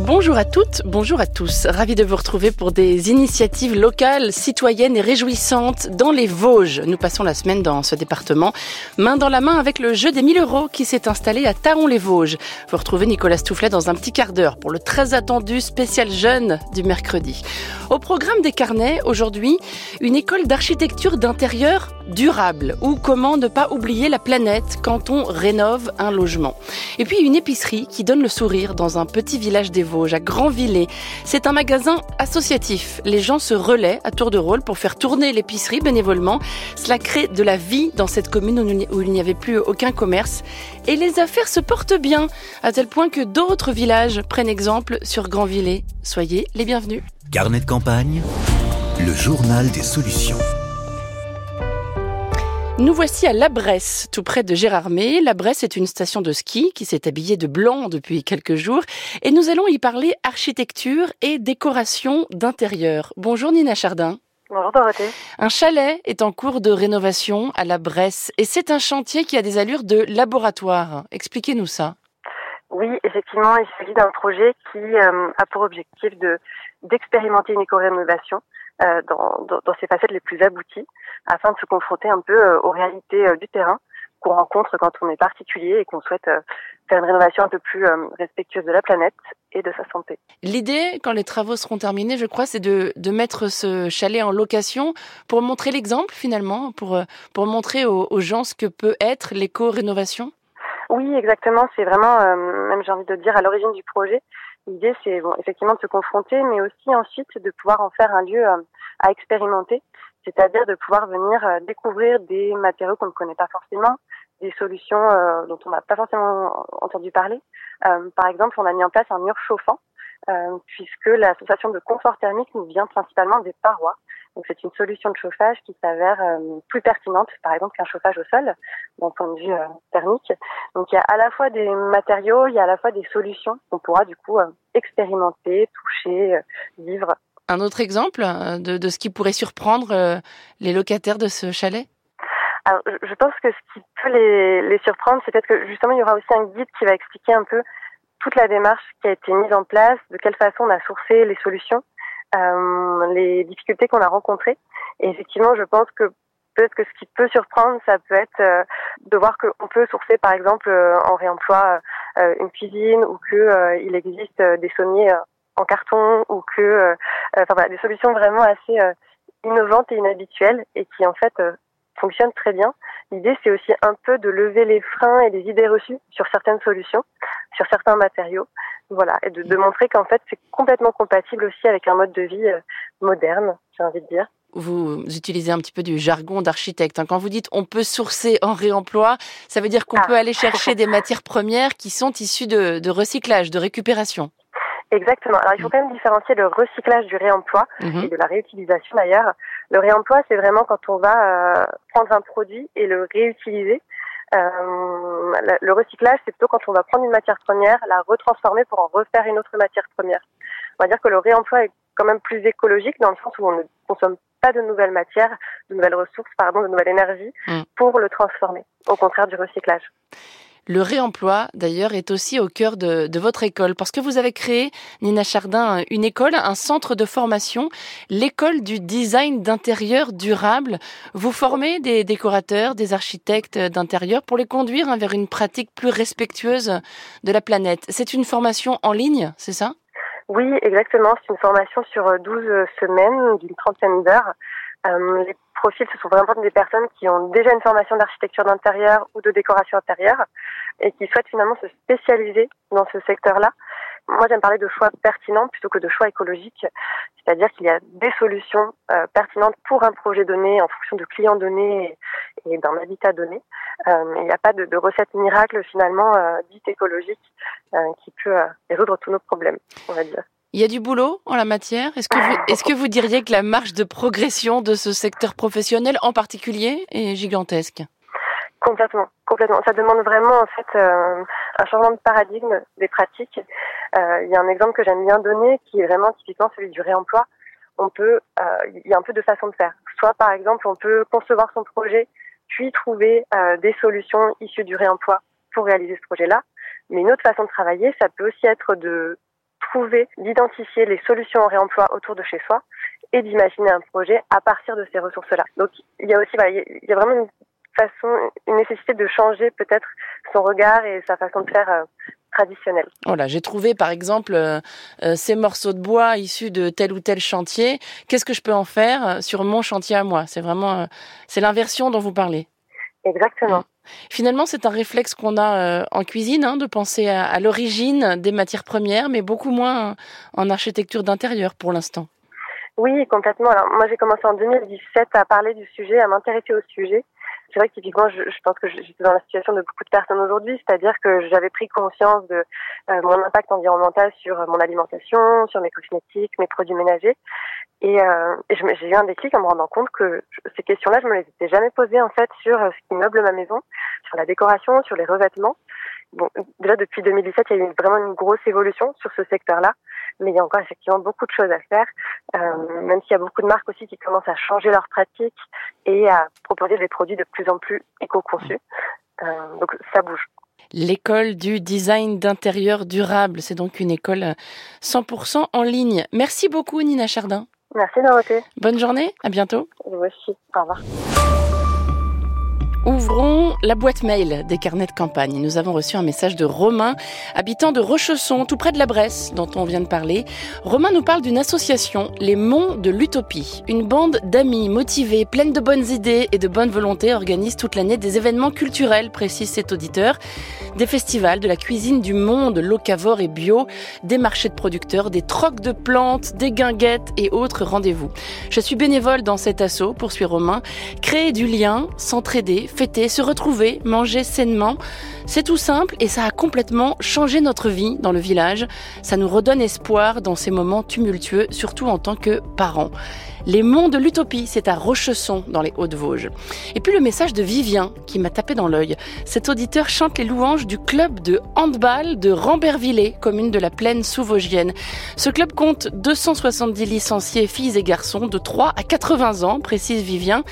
Bonjour à toutes, bonjour à tous. Ravi de vous retrouver pour des initiatives locales, citoyennes et réjouissantes dans les Vosges. Nous passons la semaine dans ce département, main dans la main avec le jeu des 1000 euros qui s'est installé à Taon-les-Vosges. Vous retrouvez Nicolas Stoufflet dans un petit quart d'heure pour le très attendu spécial jeune du mercredi. Au programme des carnets, aujourd'hui, une école d'architecture d'intérieur durable ou comment ne pas oublier la planète quand on rénove un logement. Et puis une épicerie qui donne le sourire dans un petit village des Vosges, à. C'est un magasin associatif. Les gens se relaient à tour de rôle pour faire tourner l'épicerie bénévolement. Cela crée de la vie dans cette commune où il n'y avait plus aucun commerce. Et les affaires se portent bien, à tel point que d'autres villages prennent exemple sur Grandvillers. Soyez les bienvenus. Carnet de campagne, le journal des solutions. Nous voici à La Bresse, tout près de Gérardmer. La Bresse est une station de ski qui s'est habillée de blanc depuis quelques jours et nous allons y parler architecture et décoration d'intérieur. Bonjour Nina Chardin. Bonjour Dorothée. Un chalet est en cours de rénovation à La Bresse et c'est un chantier qui a des allures de laboratoire. Expliquez-nous ça. Oui, effectivement, il s'agit d'un projet qui euh, a pour objectif de d'expérimenter une éco-rénovation dans, dans, dans, ses facettes les plus abouties, afin de se confronter un peu euh, aux réalités euh, du terrain qu'on rencontre quand on est particulier et qu'on souhaite faire une rénovation un peu plus respectueuse de la planète et de sa santé. L'idée, quand les travaux seront terminés, je crois, c'est de, de mettre ce chalet en location pour montrer l'exemple finalement, pour, pour montrer aux, aux gens ce que peut être l'éco-rénovation? Oui, exactement. C'est vraiment, même j'ai envie de dire, à l'origine du projet. L'idée, c'est bon, effectivement de se confronter, mais aussi ensuite de pouvoir en faire un lieu euh, à expérimenter, c'est-à-dire de pouvoir venir euh, découvrir des matériaux qu'on ne connaît pas forcément, des solutions euh, dont on n'a pas forcément entendu parler. par exemple, on a mis en place un mur chauffant, puisque la sensation de confort thermique nous vient principalement des parois. Donc c'est une solution de chauffage qui s'avère euh, plus pertinente, par exemple, qu'un chauffage au sol, d'un point de vue euh, thermique. Donc il y a à la fois des matériaux, il y a à la fois des solutions qu'on pourra du coup euh, expérimenter, toucher, vivre. Un autre exemple de, de, ce qui pourrait surprendre les locataires de ce chalet? Alors, je pense que ce qui peut les, les surprendre, c'est peut-être que justement, il y aura aussi un guide qui va expliquer un peu toute la démarche qui a été mise en place, de quelle façon on a sourcé les solutions euh, les difficultés qu'on a rencontrées. Et effectivement, je pense que peut-être que ce qui peut surprendre, ça peut être euh, de voir qu'on peut sourcer, par exemple, euh, en réemploi euh, une cuisine ou que il existe des sommiers en carton ou que, enfin des solutions vraiment assez innovantes et inhabituelles et qui en fait fonctionnent très bien. L'idée, c'est aussi un peu de lever les freins et les idées reçues sur certaines solutions, sur certains matériaux, voilà, et de, de montrer qu'en fait, c'est complètement compatible aussi avec un mode de vie euh, moderne, j'ai envie de dire vous utilisez un petit peu du jargon d'architecte. Hein. Quand vous dites on peut sourcer en réemploi, ça veut dire qu'on ah. peut aller chercher des matières premières qui sont issues de, de, recyclage, de récupération. Exactement. Alors il faut quand même différencier le recyclage du réemploi mhm. et de la réutilisation d'ailleurs. Le réemploi, c'est vraiment quand on va euh, prendre un produit et le réutiliser. Euh, le recyclage, c'est plutôt quand on va prendre une matière première, la retransformer pour en refaire une autre matière première. On va dire que le réemploi est quand même plus écologique dans le sens où on ne consomme pas de nouvelles matières, de nouvelles ressources, pardon, de nouvelles énergies mm. pour le transformer, au contraire du recyclage. Le réemploi, d'ailleurs, est aussi au cœur de, votre école, parce que vous avez créé, Nina Chardin, une école, un centre de formation, l'école du design d'intérieur durable. Vous formez des décorateurs, des architectes d'intérieur pour les conduire hein, vers une pratique plus respectueuse de la planète. C'est une formation en ligne, c'est ça? Oui, exactement. C'est une formation sur 12 semaines, d'une trentaine d'heures. Euh, ce sont vraiment des personnes qui ont déjà une formation d'architecture d'intérieur ou de décoration intérieure et qui souhaitent finalement se spécialiser dans ce secteur-là. Moi, j'aime parler de choix pertinents plutôt que de choix écologiques, c'est-à-dire qu'il y a des solutions euh, pertinentes pour un projet donné en fonction de clients donnés et, d'un habitat donné. Euh, il n'y a pas de, recette miracle finalement euh, dite écologique qui peut résoudre tous nos problèmes, on va dire. Il y a du boulot en la matière. Est-ce que vous, est-ce que vous diriez que la marge de progression de ce secteur professionnel en particulier est gigantesque? Complètement, complètement. Ça demande vraiment en fait euh, un changement de paradigme des pratiques. Euh, il y a un exemple que j'aime bien donner qui est vraiment typiquement celui du réemploi. On peut, euh, il y a un peu de façon de faire. Soit par exemple, on peut concevoir son projet puis trouver des solutions issues du réemploi pour réaliser ce projet-là. Mais une autre façon de travailler, ça peut aussi être de trouver, d'identifier les solutions en réemploi autour de chez soi et d'imaginer un projet à partir de ces ressources-là. Donc il y a aussi, il y a vraiment une façon, une nécessité de changer peut-être son regard et sa façon de faire euh, traditionnelle. Voilà, j'ai trouvé par exemple euh, euh, ces morceaux de bois issus de tel ou tel chantier. Qu'est-ce que je peux en faire sur mon chantier à moi? C'est vraiment, c'est l'inversion dont vous parlez. Exactement. Finalement, c'est un réflexe qu'on a en cuisine, hein, de penser à, à l'origine des matières premières, mais beaucoup moins en architecture d'intérieur pour l'instant. Oui, complètement. Alors moi, j'ai commencé en 2017 à parler du sujet, à m'intéresser au sujet c'est vrai que typiquement, je, je pense que j'étais dans la situation de beaucoup de personnes aujourd'hui, c'est-à-dire que j'avais pris conscience de euh, mon impact environnemental sur mon alimentation, sur mes cosmétiques, mes produits ménagers. Et, euh, j'ai eu un déclic en me rendant compte que ces questions-là, je me les étais jamais posées en fait sur euh, ce qui meuble ma maison, sur la décoration, sur les revêtements. Bon, déjà depuis 2017, il y a eu vraiment une grosse évolution sur ce secteur-là mais il y a encore effectivement beaucoup de choses à faire, euh, même s'il y a beaucoup de marques aussi qui commencent à changer leurs pratiques et à proposer des produits de plus en plus éco-conçus. Euh, donc ça bouge. L'école du design d'intérieur durable, c'est donc une école 100% en ligne. Merci beaucoup Nina Chardin. Merci Dorothée. Bonne journée, à bientôt. Vous aussi, au revoir. Ouvrons la boîte mail des carnets de campagne. Nous avons reçu un message de Romain, habitant de Rochesson, tout près de la Bresse, dont on vient de parler. Romain nous parle d'une association, les Monts de l'Utopie. Une bande d'amis motivés, pleines de bonnes idées et de bonne volonté organise toute l'année des événements culturels, précise cet auditeur. Des festivals, de la cuisine du monde, locavore et bio, des marchés de producteurs, des trocs de plantes, des guinguettes et autres rendez-vous. Je suis bénévole dans cet assaut, poursuit Romain. Créer du lien, s'entraider, fêter, se retrouver, manger sainement. C'est tout simple et ça a complètement changé notre vie dans le village. Ça nous redonne espoir dans ces moments tumultueux, surtout en tant que parents. Les monts de l'utopie, c'est à Rochesson, dans les Hauts-de-Vosges. Et puis le message de Vivien, qui m'a tapé dans l'œil. Cet auditeur chante les louanges du club de handball de Rambervillers, commune de la plaine sous-vosgienne. Ce club compte 270 licenciés filles et garçons de 3 à 80 ans, précise Vivien.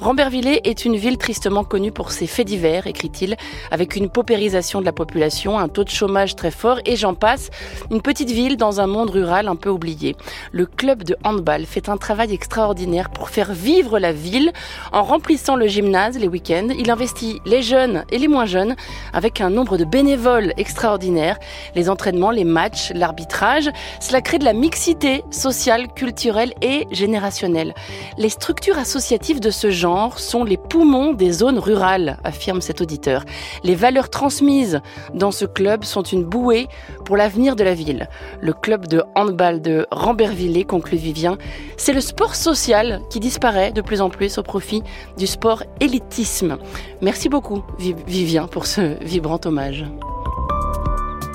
Rambervillers est une ville tristement connue pour ses faits divers, écrit-il, avec une paupérisation de la population, un taux de chômage très fort et j'en passe. Une petite ville dans un monde rural un peu oublié. Le club de handball fait un travail extraordinaire pour faire vivre la ville en remplissant le gymnase les week-ends. Il investit les jeunes et les moins jeunes avec un nombre de bénévoles extraordinaires. Les entraînements, les matchs, l'arbitrage, cela crée de la mixité sociale, culturelle et générationnelle. Les structures associatives de ce genre sont les poumons des zones rurales, affirme cet auditeur. Les valeurs transmises dans ce club sont une bouée pour l'avenir de la ville. Le club de handball de Rambervillers, conclut Vivien, c'est le sport social qui disparaît de plus en plus au profit du sport élitisme. Merci beaucoup, Vivien, pour ce vibrant hommage.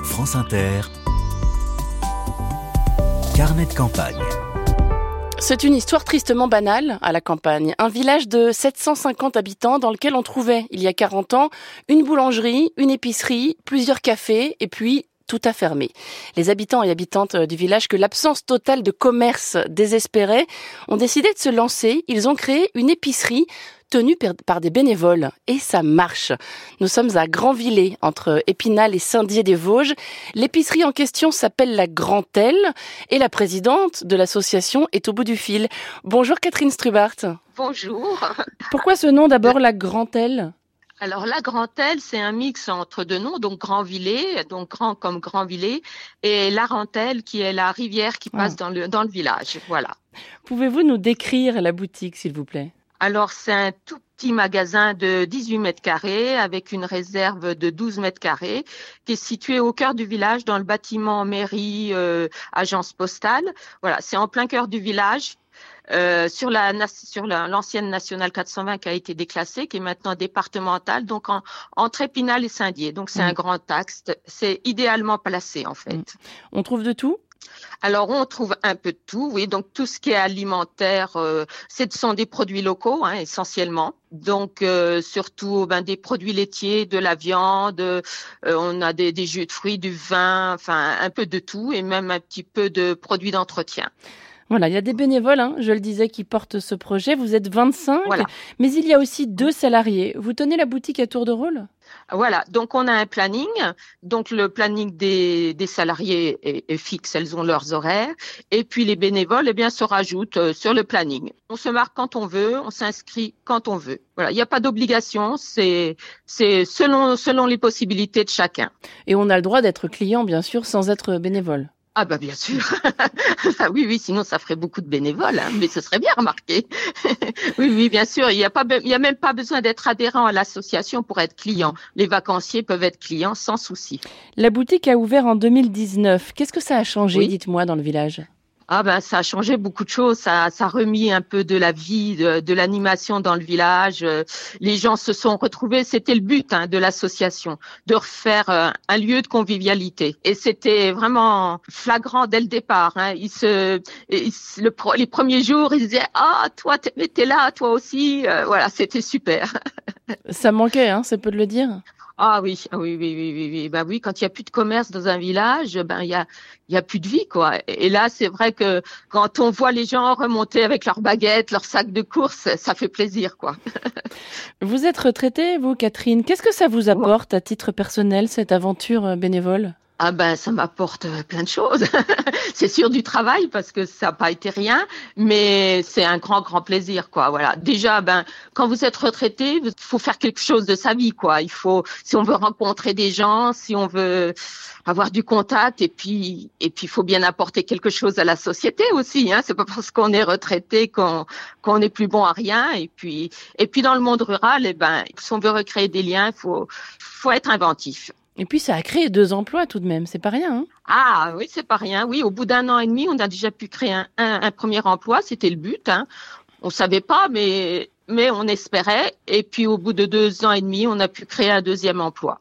France Inter, carnet de campagne. C'est une histoire tristement banale à la campagne. Un village de 750 habitants dans lequel on trouvait, il y a 40 ans, une boulangerie, une épicerie, plusieurs cafés et puis tout a fermé. Les habitants et habitantes du village, que l'absence totale de commerce désespérait, ont décidé de se lancer. Ils ont créé une épicerie tenue par des bénévoles. Et ça marche. Nous sommes à Grandvillers, entre Épinal et Saint-Dié-des-Vosges. L'épicerie en question s'appelle la Grantelle et la présidente de l'association est au bout du fil. Bonjour Catherine Strubart. Bonjour. Pourquoi ce nom d'abord la Grantelle? Alors la Grantelle, c'est un mix entre deux noms, donc Grandvillers, donc grand comme Grandvillers, et Larentelle, qui est la rivière qui passe ah. dans, le, dans le village. Voilà. Pouvez-vous nous décrire la boutique, s'il vous plaît? Alors, c'est un tout petit magasin de 18 mètres carrés avec une réserve de 12 mètres carrés qui est situé au cœur du village dans le bâtiment mairie euh, agence postale. Voilà, c'est en plein cœur du village. Euh, sur la sur l'ancienne nationale 420 qui a été déclassée, qui est maintenant départementale, donc en, entre Épinal et Saint-Dié. Donc c'est un mm. grand axe. C'est idéalement placé en fait. Mm. On trouve de tout? Alors, on trouve un peu de tout, oui. Donc, tout ce qui est alimentaire, euh, ce sont des produits locaux, hein, essentiellement. Donc, euh, surtout ben, des produits laitiers, de la viande, euh, on a des, des, jus de fruits, du vin, enfin, un peu de tout, et même un petit peu de produits d'entretien. Voilà, il y a des bénévoles, hein, je le disais, qui portent ce projet. Vous êtes 25, mais il y a aussi deux salariés. Vous tenez la boutique à tour de rôle? Voilà, donc on a un planning. Donc le planning des, salariés est, fixe, elles ont leurs horaires. Et puis les bénévoles, eh bien, se rajoutent euh, sur le planning. On se marque quand on veut, on s'inscrit quand on veut. Voilà, il n'y a pas d'obligation, c'est c'est selon selon les possibilités de chacun. Et on a le droit d'être client, bien sûr, sans être bénévole. Ah bah bien sûr. Ah oui, oui, sinon ça ferait beaucoup de bénévoles, hein, mais ce serait bien remarqué. oui, oui, bien sûr. Il n'y a pas, il y a même pas besoin d'être adhérent à l'association pour être client. Les vacanciers peuvent être clients sans souci. La boutique a ouvert en 2019. Qu'est-ce que ça a changé, dites-moi, dans le village? Ah ben ça a changé beaucoup de choses, ça, ça a remis un peu de la vie, de, l'animation dans le village. Les gens se sont retrouvés, c'était le but hein, de l'association, de refaire euh, un lieu de convivialité. Et c'était vraiment flagrant dès le départ. Hein. Ils se, le, les premiers jours, ils disaient ah toi t'es là, toi aussi. Euh, voilà, c'était super. Ça manquait, hein, c'est peu de le dire. Ah oui, ah oui, oui, oui, oui, oui. Bah oui, quand il y a plus de commerce dans un village, ben il y a, il y a plus de vie, quoi. Et là, c'est vrai que quand on voit les gens remonter avec leurs baguettes, leurs sacs de course, ça fait plaisir, quoi. vous êtes retraitée, vous, Catherine. Qu'est-ce que ça vous apporte à titre personnel cette aventure euh, bénévole? Ah ben ça m'apporte euh, plein de choses. c'est sûr du travail parce que ça n'a pas été rien, mais c'est un grand grand plaisir quoi. Voilà. Déjà ben quand vous êtes retraité, il faut faire quelque chose de sa vie quoi. Il faut si on veut rencontrer des gens, si on veut avoir du contact et puis et puis il faut bien apporter quelque chose à la société aussi. Hein. C'est pas parce qu'on est retraité qu'on qu'on est plus bon à rien. Et puis et puis dans le monde rural, eh ben si on veut recréer des liens, il faut faut être inventif. Et puis ça a créé deux emplois tout de même, c'est pas rien. Hein ah oui, c'est pas rien. Oui, au bout d'un an et demi, on a déjà pu créer un, premier emploi, c'était le but. Hein. On savait pas, mais mais on espérait. Et puis au bout de deux ans et demi, on a pu créer un deuxième emploi.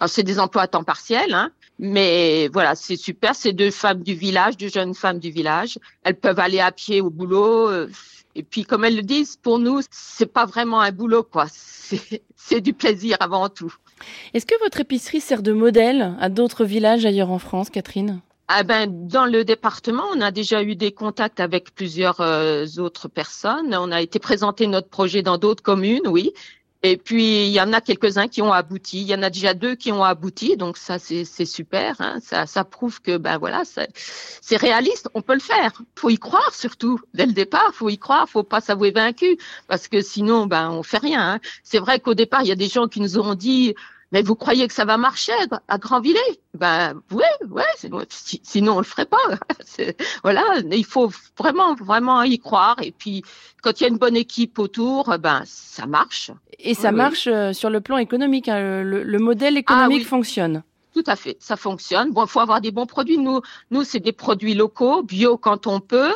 Alors c'est des emplois à temps partiel, hein, mais voilà, c'est super. C'est deux femmes du village, deux jeunes femmes du village. Elles peuvent aller à pied au boulot. Euh, et puis, comme elles le disent, pour nous, c'est pas vraiment un boulot, quoi. C'est du plaisir avant tout. Est-ce que votre épicerie sert de modèle à d'autres villages ailleurs en France, Catherine? Ah ben, dans le département, on a déjà eu des contacts avec plusieurs euh, autres personnes. On a été présenter notre projet dans d'autres communes, oui. Et puis, il y en a quelques-uns qui ont abouti. Il y en a déjà deux qui ont abouti. Donc, ça, c'est super. Hein. Ça, ça prouve que, ben voilà, c'est réaliste. On peut le faire. faut y croire, surtout. Dès le départ, faut y croire. faut pas s'avouer vaincu. Parce que sinon, ben, on fait rien. Hein. C'est vrai qu'au départ, il y a des gens qui nous ont dit, mais vous croyez que ça va marcher à Grandvillers Ben oui, ouais, sinon on le ferait pas. voilà, il faut vraiment, vraiment y croire. Et puis quand il y a une bonne équipe autour, ben ça marche. Et ça marche euh, sur le plan économique. Hein. Le, modèle ah économique fonctionne. Tout à fait, ça fonctionne. Bon, il faut avoir des bons produits. Nous, nous, c'est des produits locaux, bio quand on peut.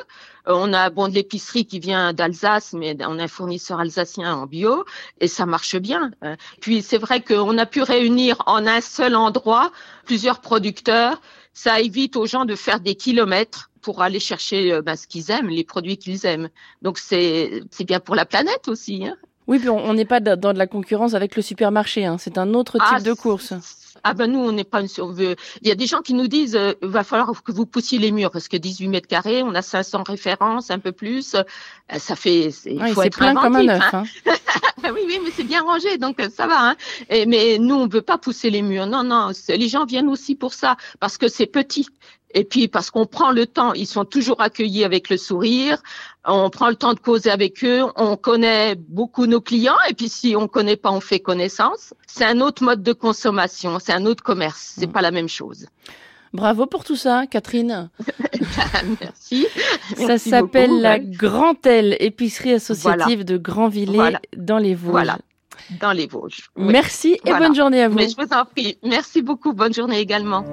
Euh, on a bon de l'épicerie qui vient d'Alsace, mais on a un fournisseur alsacien en bio et ça marche bien. Euh, puis c'est vrai qu'on a pu réunir en un seul endroit plusieurs producteurs. Ça évite aux gens de faire des kilomètres pour aller chercher euh, ben, ce qu'ils aiment, les produits qu'ils aiment. Donc c'est c'est bien pour la planète aussi. Hein. Oui, puis on n'est pas dans de la concurrence avec le supermarché. Hein. C'est un autre type ah, de course ah ben nous on n'est pas une survie. Il y a des gens qui nous disent euh, il va falloir que vous poussiez les murs parce que 18 mètres carrés, on a 500 références, un peu plus. Euh, ça fait il faut être plein comme un neuf. Hein. hein. oui oui mais c'est bien rangé donc euh, ça va. Hein. Et, mais nous on veut pas pousser les murs. Non non les gens viennent aussi pour ça parce que c'est petit. Et puis parce qu'on prend le temps, ils sont toujours accueillis avec le sourire. On prend le temps de causer avec eux. On connaît beaucoup nos clients. Et puis si on connaît pas, on fait connaissance. C'est un autre mode de consommation. C'est un autre commerce. C'est mm. pas la même chose. Bravo pour tout ça, Catherine. Merci. Ça s'appelle la Grand L, épicerie associative de Grandvillers dans les Vosges. Voilà dans les Vosges. Merci et bonne journée à vous. Mais je vous en prie. Merci beaucoup. Bonne journée également.